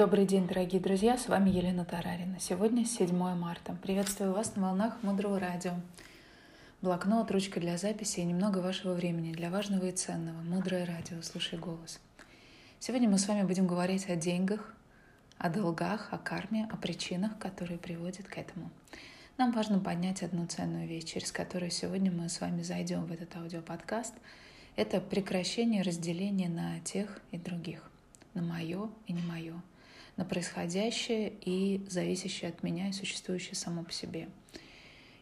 Добрый день, дорогие друзья, с вами Елена Тарарина. Сегодня 7 марта. Приветствую вас на волнах Мудрого Радио. Блокнот, ручка для записи и немного вашего времени для важного и ценного. Мудрое Радио, слушай голос. Сегодня мы с вами будем говорить о деньгах, о долгах, о карме, о причинах, которые приводят к этому. Нам важно поднять одну ценную вещь, через которую сегодня мы с вами зайдем в этот аудиоподкаст. Это прекращение разделения на тех и других, на мое и не мое – на происходящее и зависящее от меня и существующее само по себе.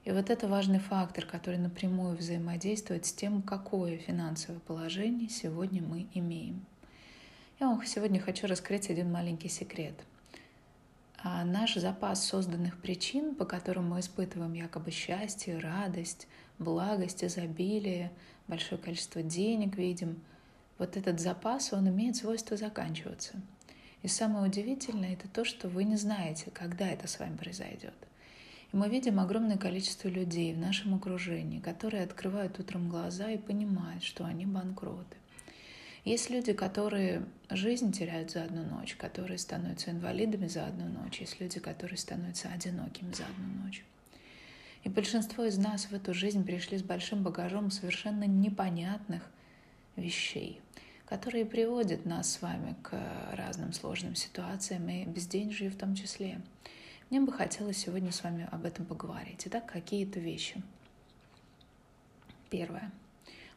И вот это важный фактор, который напрямую взаимодействует с тем, какое финансовое положение сегодня мы имеем. Я вам сегодня хочу раскрыть один маленький секрет. А наш запас созданных причин, по которым мы испытываем якобы счастье, радость, благость, изобилие, большое количество денег видим, вот этот запас, он имеет свойство заканчиваться – и самое удивительное это то, что вы не знаете, когда это с вами произойдет. И мы видим огромное количество людей в нашем окружении, которые открывают утром глаза и понимают, что они банкроты. Есть люди, которые жизнь теряют за одну ночь, которые становятся инвалидами за одну ночь. Есть люди, которые становятся одинокими за одну ночь. И большинство из нас в эту жизнь пришли с большим багажом совершенно непонятных вещей которые приводят нас с вами к разным сложным ситуациям и безденежью в том числе. Мне бы хотелось сегодня с вами об этом поговорить. Итак, какие-то вещи. Первое.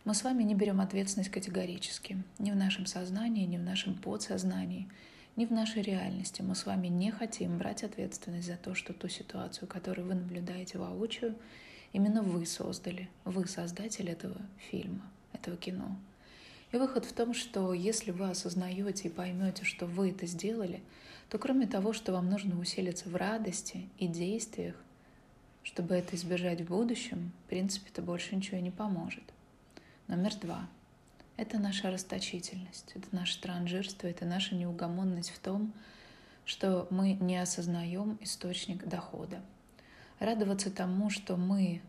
Мы с вами не берем ответственность категорически. Ни в нашем сознании, ни в нашем подсознании, ни в нашей реальности. Мы с вами не хотим брать ответственность за то, что ту ситуацию, которую вы наблюдаете воочию, именно вы создали. Вы создатель этого фильма, этого кино. И выход в том, что если вы осознаете и поймете, что вы это сделали, то кроме того, что вам нужно усилиться в радости и действиях, чтобы это избежать в будущем, в принципе, это больше ничего не поможет. Номер два. Это наша расточительность, это наше транжирство, это наша неугомонность в том, что мы не осознаем источник дохода. Радоваться тому, что мы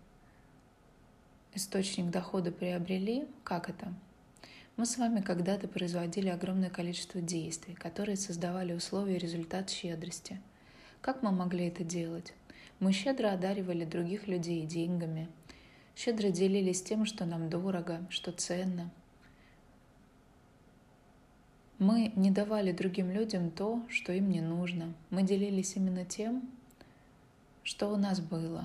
источник дохода приобрели, как это? Мы с вами когда-то производили огромное количество действий, которые создавали условия и результат щедрости. Как мы могли это делать? Мы щедро одаривали других людей деньгами, щедро делились тем, что нам дорого, что ценно. Мы не давали другим людям то, что им не нужно. Мы делились именно тем, что у нас было.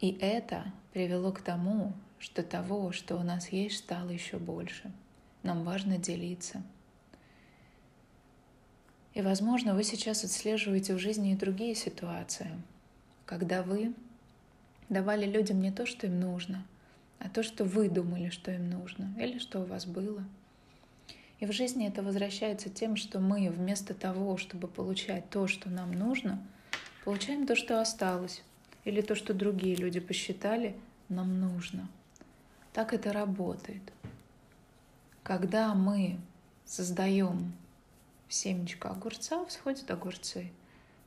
И это привело к тому, что того, что у нас есть, стало еще больше. Нам важно делиться. И, возможно, вы сейчас отслеживаете в жизни и другие ситуации, когда вы давали людям не то, что им нужно, а то, что вы думали, что им нужно, или что у вас было. И в жизни это возвращается тем, что мы вместо того, чтобы получать то, что нам нужно, получаем то, что осталось, или то, что другие люди посчитали, нам нужно – так это работает. Когда мы создаем семечко огурца, всходят огурцы.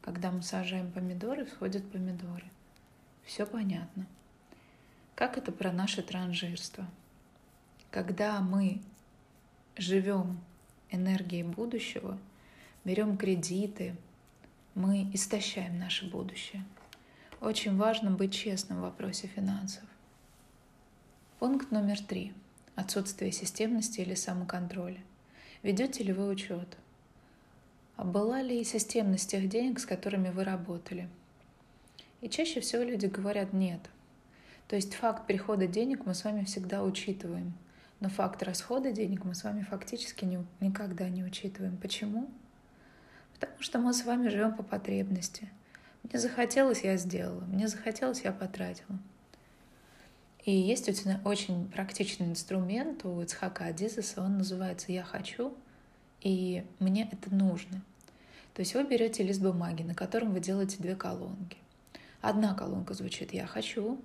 Когда мы сажаем помидоры, всходят помидоры. Все понятно. Как это про наше транжирство? Когда мы живем энергией будущего, берем кредиты, мы истощаем наше будущее. Очень важно быть честным в вопросе финансов. Пункт номер три. Отсутствие системности или самоконтроля. Ведете ли вы учет? А была ли системность тех денег, с которыми вы работали? И чаще всего люди говорят «нет». То есть факт прихода денег мы с вами всегда учитываем, но факт расхода денег мы с вами фактически не, никогда не учитываем. Почему? Потому что мы с вами живем по потребности. Мне захотелось, я сделала. Мне захотелось, я потратила. И есть очень практичный инструмент у Ицхака Адизеса, он называется «Я хочу», и мне это нужно. То есть вы берете лист бумаги, на котором вы делаете две колонки. Одна колонка звучит «Я хочу»,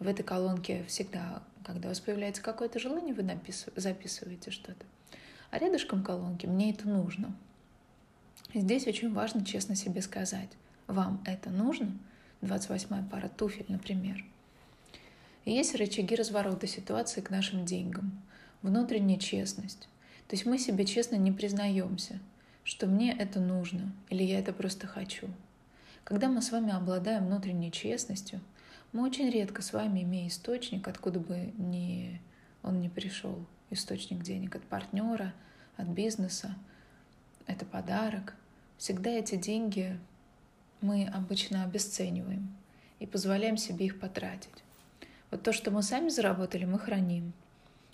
в этой колонке всегда, когда у вас появляется какое-то желание, вы записываете что-то. А рядышком колонки «Мне это нужно». Здесь очень важно честно себе сказать, вам это нужно? 28 пара туфель, например – и есть рычаги разворота ситуации к нашим деньгам. Внутренняя честность. То есть мы себе честно не признаемся. что мне это нужно или я это просто хочу. Когда мы с вами обладаем внутренней честностью, мы очень редко с вами, имея источник, откуда бы ни, он не пришел, источник денег от партнера, от бизнеса, это подарок, всегда эти деньги мы обычно обесцениваем и позволяем себе их потратить. Вот то, что мы сами заработали, мы храним,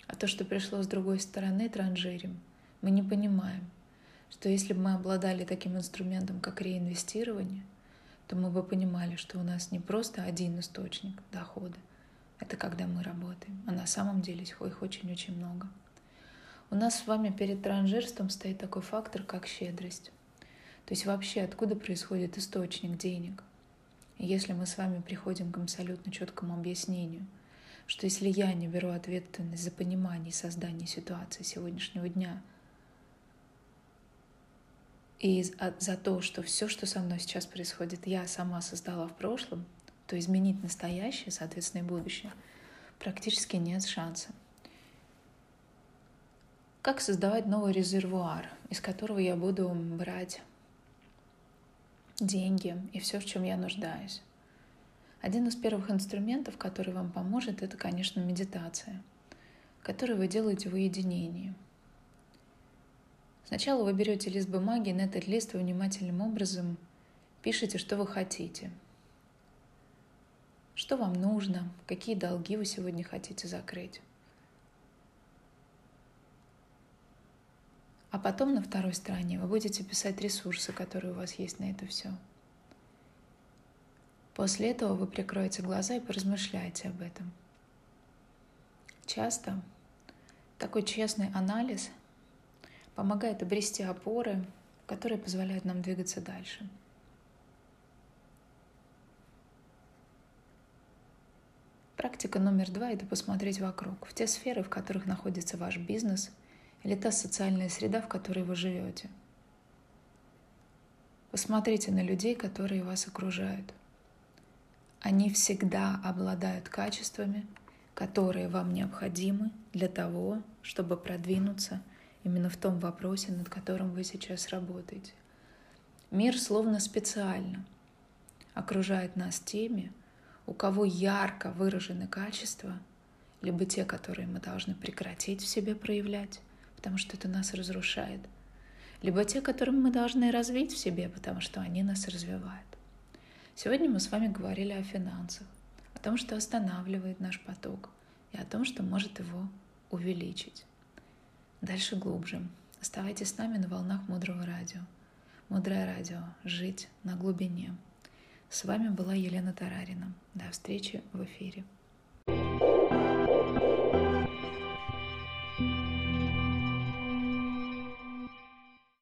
а то, что пришло с другой стороны, транжирим. Мы не понимаем, что если бы мы обладали таким инструментом, как реинвестирование, то мы бы понимали, что у нас не просто один источник дохода, это когда мы работаем, а на самом деле их очень-очень много. У нас с вами перед транжирством стоит такой фактор, как щедрость. То есть вообще откуда происходит источник денег – если мы с вами приходим к абсолютно четкому объяснению, что если я не беру ответственность за понимание и создание ситуации сегодняшнего дня, и за то, что все, что со мной сейчас происходит, я сама создала в прошлом, то изменить настоящее, соответственно, и будущее, практически нет шанса. Как создавать новый резервуар, из которого я буду брать деньги и все, в чем я нуждаюсь. Один из первых инструментов, который вам поможет, это, конечно, медитация, которую вы делаете в уединении. Сначала вы берете лист бумаги, на этот лист вы внимательным образом пишете, что вы хотите, что вам нужно, какие долги вы сегодня хотите закрыть. А потом на второй стороне вы будете писать ресурсы, которые у вас есть на это все. После этого вы прикроете глаза и поразмышляете об этом. Часто такой честный анализ помогает обрести опоры, которые позволяют нам двигаться дальше. Практика номер два – это посмотреть вокруг, в те сферы, в которых находится ваш бизнес – или та социальная среда, в которой вы живете. Посмотрите на людей, которые вас окружают. Они всегда обладают качествами, которые вам необходимы для того, чтобы продвинуться именно в том вопросе, над которым вы сейчас работаете. Мир словно специально окружает нас теми, у кого ярко выражены качества, либо те, которые мы должны прекратить в себе проявлять, потому что это нас разрушает, либо те, которые мы должны развить в себе, потому что они нас развивают. Сегодня мы с вами говорили о финансах, о том, что останавливает наш поток, и о том, что может его увеличить. Дальше глубже. Оставайтесь с нами на волнах Мудрого Радио. Мудрое Радио. Жить на глубине. С вами была Елена Тарарина. До встречи в эфире.